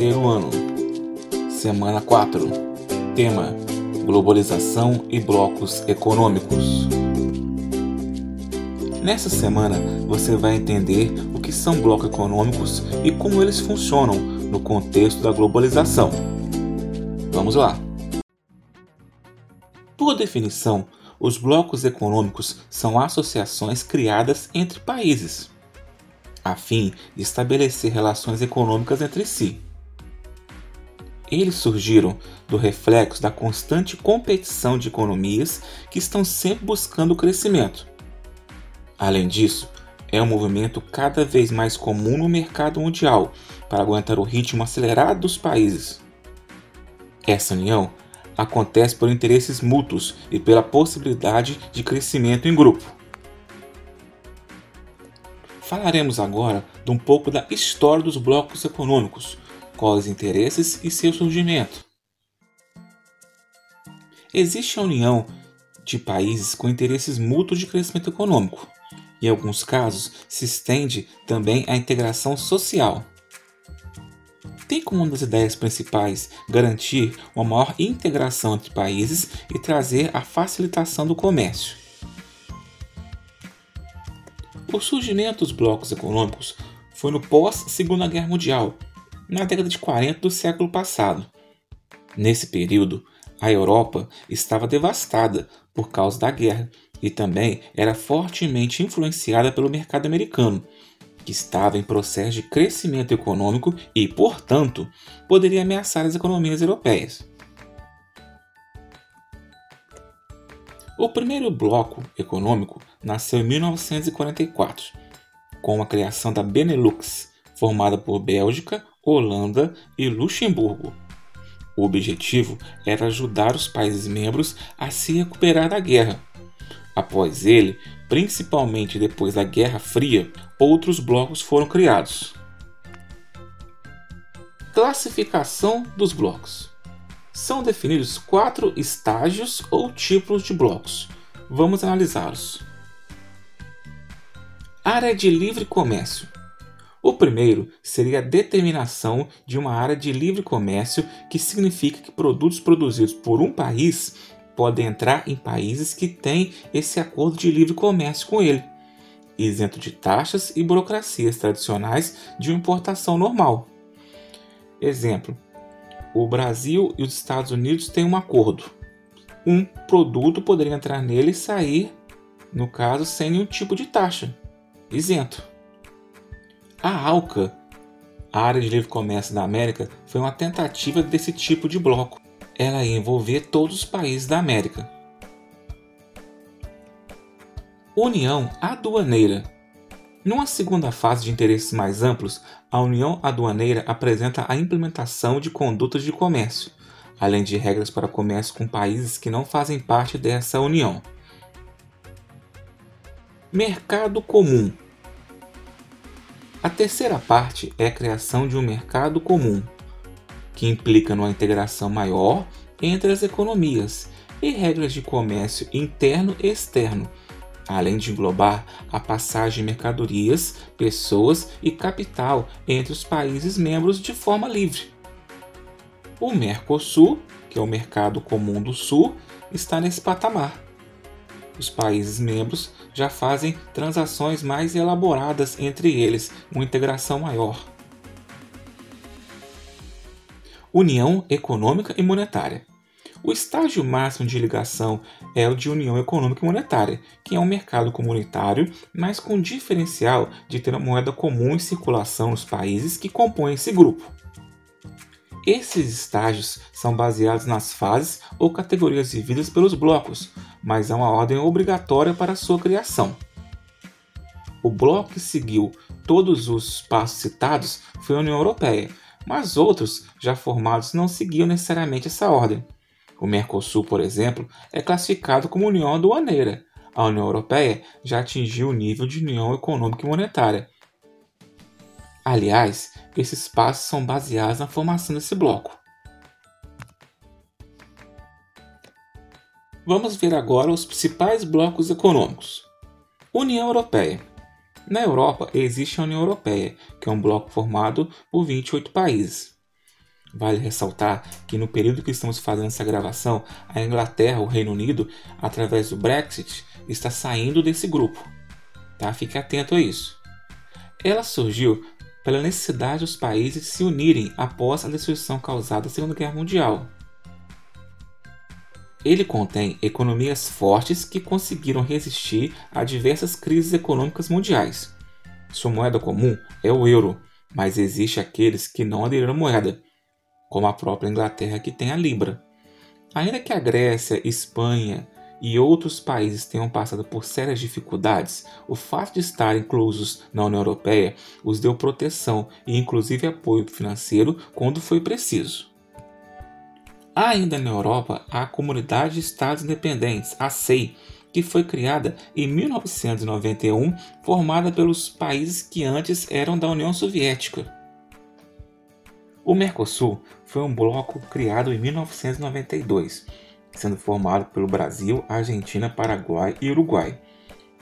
Terceiro ano, semana 4. Tema: Globalização e blocos econômicos. Nessa semana você vai entender o que são blocos econômicos e como eles funcionam no contexto da globalização. Vamos lá! Por definição, os blocos econômicos são associações criadas entre países a fim de estabelecer relações econômicas entre si. Eles surgiram do reflexo da constante competição de economias que estão sempre buscando o crescimento. Além disso, é um movimento cada vez mais comum no mercado mundial para aguentar o ritmo acelerado dos países. Essa união acontece por interesses mútuos e pela possibilidade de crescimento em grupo. Falaremos agora de um pouco da história dos blocos econômicos, quais interesses e seu surgimento. Existe a união de países com interesses mútuos de crescimento econômico. Em alguns casos, se estende também a integração social. Tem como uma das ideias principais garantir uma maior integração entre países e trazer a facilitação do comércio. O surgimento dos blocos econômicos foi no pós-Segunda Guerra Mundial, na década de 40 do século passado. Nesse período, a Europa estava devastada por causa da guerra e também era fortemente influenciada pelo mercado americano, que estava em processo de crescimento econômico e, portanto, poderia ameaçar as economias europeias. O primeiro bloco econômico nasceu em 1944, com a criação da Benelux, formada por Bélgica, Holanda e Luxemburgo. O objetivo era ajudar os países membros a se recuperar da guerra. Após ele, principalmente depois da Guerra Fria, outros blocos foram criados. Classificação dos blocos são definidos quatro estágios ou tipos de blocos. Vamos analisá-los. Área de livre comércio. O primeiro seria a determinação de uma área de livre comércio, que significa que produtos produzidos por um país podem entrar em países que têm esse acordo de livre comércio com ele, isento de taxas e burocracias tradicionais de uma importação normal. Exemplo: o Brasil e os Estados Unidos têm um acordo. Um produto poderia entrar nele e sair, no caso, sem nenhum tipo de taxa, isento. A ALCA, a Área de Livre Comércio da América, foi uma tentativa desse tipo de bloco. Ela ia envolver todos os países da América. União Aduaneira numa segunda fase de interesses mais amplos, a União Aduaneira apresenta a implementação de condutas de comércio, além de regras para comércio com países que não fazem parte dessa União. Mercado Comum A terceira parte é a criação de um mercado comum, que implica numa integração maior entre as economias e regras de comércio interno e externo além de englobar a passagem de mercadorias, pessoas e capital entre os países membros de forma livre. O Mercosul, que é o Mercado Comum do Sul, está nesse patamar. Os países membros já fazem transações mais elaboradas entre eles, uma integração maior. União Econômica e Monetária. O estágio máximo de ligação é o de união econômica e monetária, que é um mercado comunitário, mas com diferencial de ter uma moeda comum em circulação nos países que compõem esse grupo. Esses estágios são baseados nas fases ou categorias vividas pelos blocos, mas há uma ordem obrigatória para sua criação. O bloco que seguiu todos os passos citados foi a União Europeia, mas outros já formados não seguiam necessariamente essa ordem. O Mercosul, por exemplo, é classificado como União Aduaneira. A União Europeia já atingiu o nível de União Econômica e Monetária. Aliás, esses passos são baseados na formação desse bloco. Vamos ver agora os principais blocos econômicos. União Europeia. Na Europa existe a União Europeia, que é um bloco formado por 28 países. Vale ressaltar que no período que estamos fazendo essa gravação, a Inglaterra, o Reino Unido, através do Brexit, está saindo desse grupo. Tá? Fique atento a isso. Ela surgiu pela necessidade dos países se unirem após a destruição causada na Segunda Guerra Mundial. Ele contém economias fortes que conseguiram resistir a diversas crises econômicas mundiais. Sua moeda comum é o euro, mas existe aqueles que não aderiram à moeda, como a própria Inglaterra que tem a libra. Ainda que a Grécia, Espanha e outros países tenham passado por sérias dificuldades, o fato de estarem inclusos na União Europeia os deu proteção e inclusive apoio financeiro quando foi preciso. Ainda na Europa, há a Comunidade de Estados Independentes, a CEI, que foi criada em 1991, formada pelos países que antes eram da União Soviética. O Mercosul foi um bloco criado em 1992, sendo formado pelo Brasil, Argentina, Paraguai e Uruguai.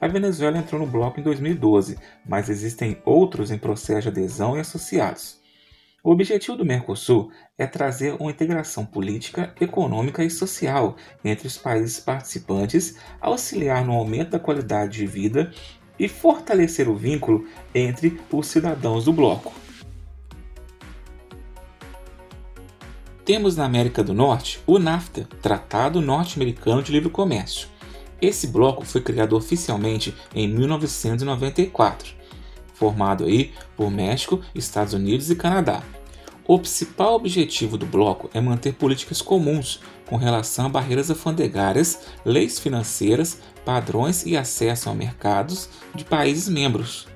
A Venezuela entrou no bloco em 2012, mas existem outros em processo de adesão e associados. O objetivo do Mercosul é trazer uma integração política, econômica e social entre os países participantes, auxiliar no aumento da qualidade de vida e fortalecer o vínculo entre os cidadãos do bloco. Temos na América do Norte o NAFTA, Tratado Norte-Americano de Livre Comércio. Esse bloco foi criado oficialmente em 1994 formado aí por México, Estados Unidos e Canadá. O principal objetivo do bloco é manter políticas comuns com relação a barreiras alfandegárias, leis financeiras, padrões e acesso a mercados de países membros.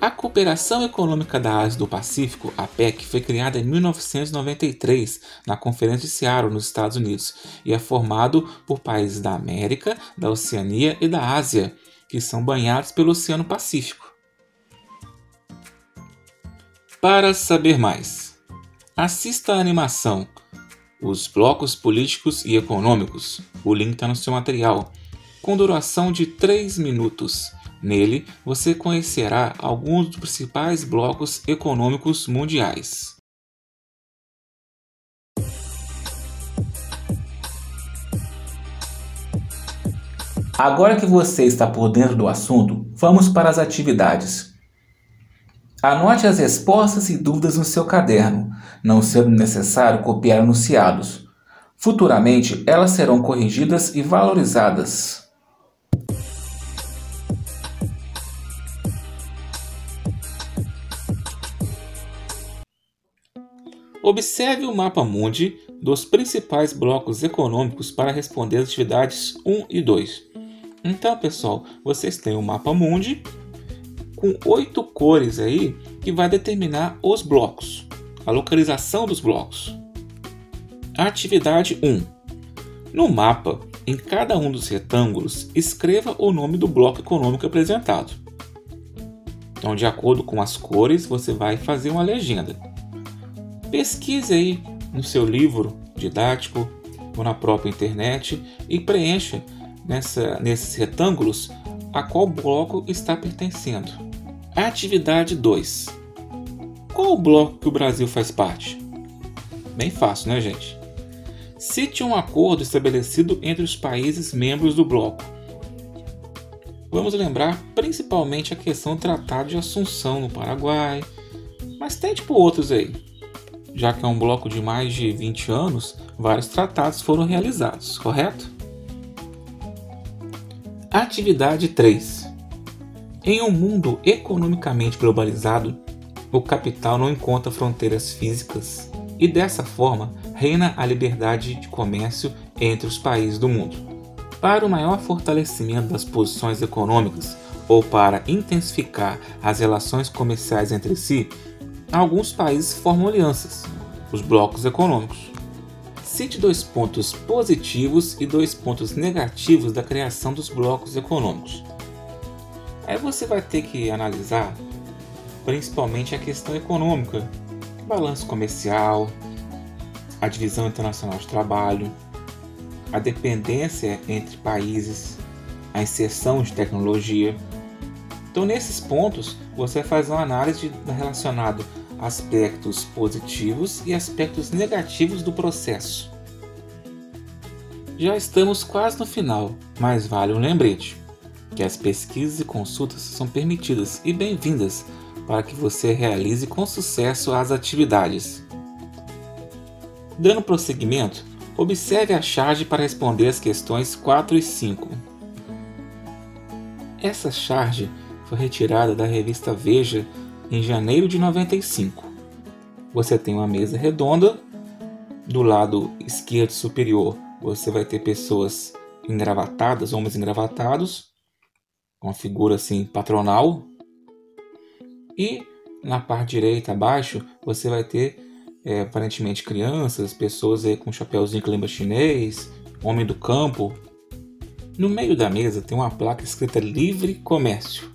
A Cooperação Econômica da Ásia do Pacífico, a PEC, foi criada em 1993 na Conferência de Seattle, nos Estados Unidos, e é formado por países da América, da Oceania e da Ásia, que são banhados pelo Oceano Pacífico. Para saber mais, assista a animação Os Blocos Políticos e Econômicos. O link está no seu material, com duração de 3 minutos. Nele você conhecerá alguns dos principais blocos econômicos mundiais. Agora que você está por dentro do assunto, vamos para as atividades. Anote as respostas e dúvidas no seu caderno, não sendo necessário copiar anunciados. Futuramente, elas serão corrigidas e valorizadas. Observe o mapa mundi dos principais blocos econômicos para responder as atividades 1 e 2. Então, pessoal, vocês têm o mapa mundi com oito cores aí que vai determinar os blocos, a localização dos blocos. Atividade 1. No mapa, em cada um dos retângulos, escreva o nome do bloco econômico apresentado. Então, de acordo com as cores, você vai fazer uma legenda. Pesquise aí no seu livro didático ou na própria internet e preencha nessa, nesses retângulos a qual bloco está pertencendo. Atividade 2. Qual o bloco que o Brasil faz parte? Bem fácil, né, gente? Cite um acordo estabelecido entre os países membros do bloco. Vamos lembrar principalmente a questão do Tratado de Assunção no Paraguai, mas tem tipo outros aí. Já que é um bloco de mais de 20 anos, vários tratados foram realizados, correto? Atividade 3. Em um mundo economicamente globalizado, o capital não encontra fronteiras físicas e dessa forma reina a liberdade de comércio entre os países do mundo. Para o maior fortalecimento das posições econômicas ou para intensificar as relações comerciais entre si, alguns países formam alianças, os blocos econômicos. Cite dois pontos positivos e dois pontos negativos da criação dos blocos econômicos. Aí você vai ter que analisar principalmente a questão econômica, balanço comercial, a divisão internacional de trabalho, a dependência entre países, a inserção de tecnologia. Então, nesses pontos, você faz uma análise relacionada aspectos positivos e aspectos negativos do processo. Já estamos quase no final, mas vale um lembrete que as pesquisas e consultas são permitidas e bem-vindas para que você realize com sucesso as atividades. Dando prosseguimento, observe a charge para responder as questões 4 e 5. Essa charge foi retirada da revista Veja em janeiro de 95. Você tem uma mesa redonda, do lado esquerdo superior você vai ter pessoas engravatadas, homens engravatados, com figura assim patronal, e na parte direita abaixo você vai ter é, aparentemente crianças, pessoas aí com chapéuzinho que lembra chinês, homem do campo. No meio da mesa tem uma placa escrita Livre Comércio.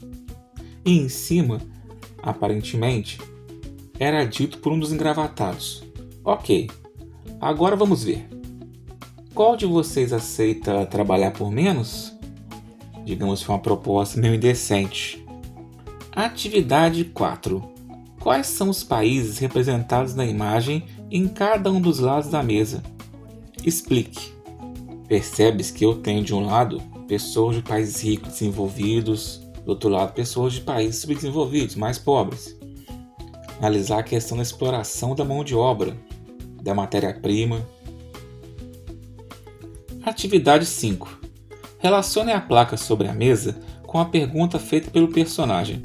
E em cima, aparentemente, era dito por um dos engravatados. Ok, agora vamos ver. Qual de vocês aceita trabalhar por menos? Digamos que foi uma proposta meio indecente. Atividade 4. Quais são os países representados na imagem em cada um dos lados da mesa? Explique. Percebes que eu tenho de um lado pessoas de países ricos desenvolvidos, do outro lado pessoas de países subdesenvolvidos, mais pobres. Analisar a questão da exploração da mão de obra, da matéria-prima. Atividade 5. Relacione a placa sobre a mesa com a pergunta feita pelo personagem.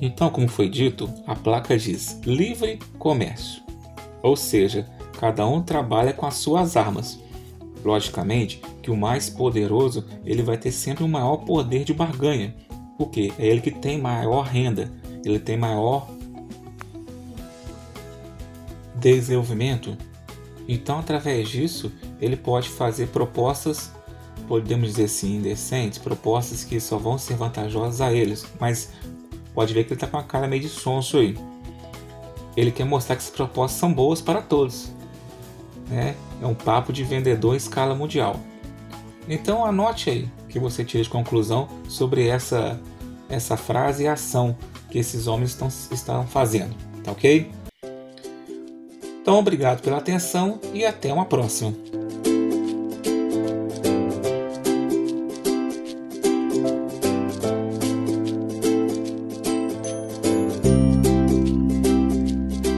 Então, como foi dito, a placa diz livre comércio, ou seja, cada um trabalha com as suas armas. Logicamente que o mais poderoso ele vai ter sempre um maior poder de barganha, porque é ele que tem maior renda, ele tem maior desenvolvimento. Então, através disso, ele pode fazer propostas, podemos dizer assim, indecentes, propostas que só vão ser vantajosas a eles, mas pode ver que ele tá com a cara meio de sonso aí. Ele quer mostrar que essas propostas são boas para todos. Né? É um papo de vendedor em escala mundial. Então anote aí que você tira de conclusão sobre essa, essa frase e ação que esses homens estão, estão fazendo. Tá ok? Então obrigado pela atenção e até uma próxima.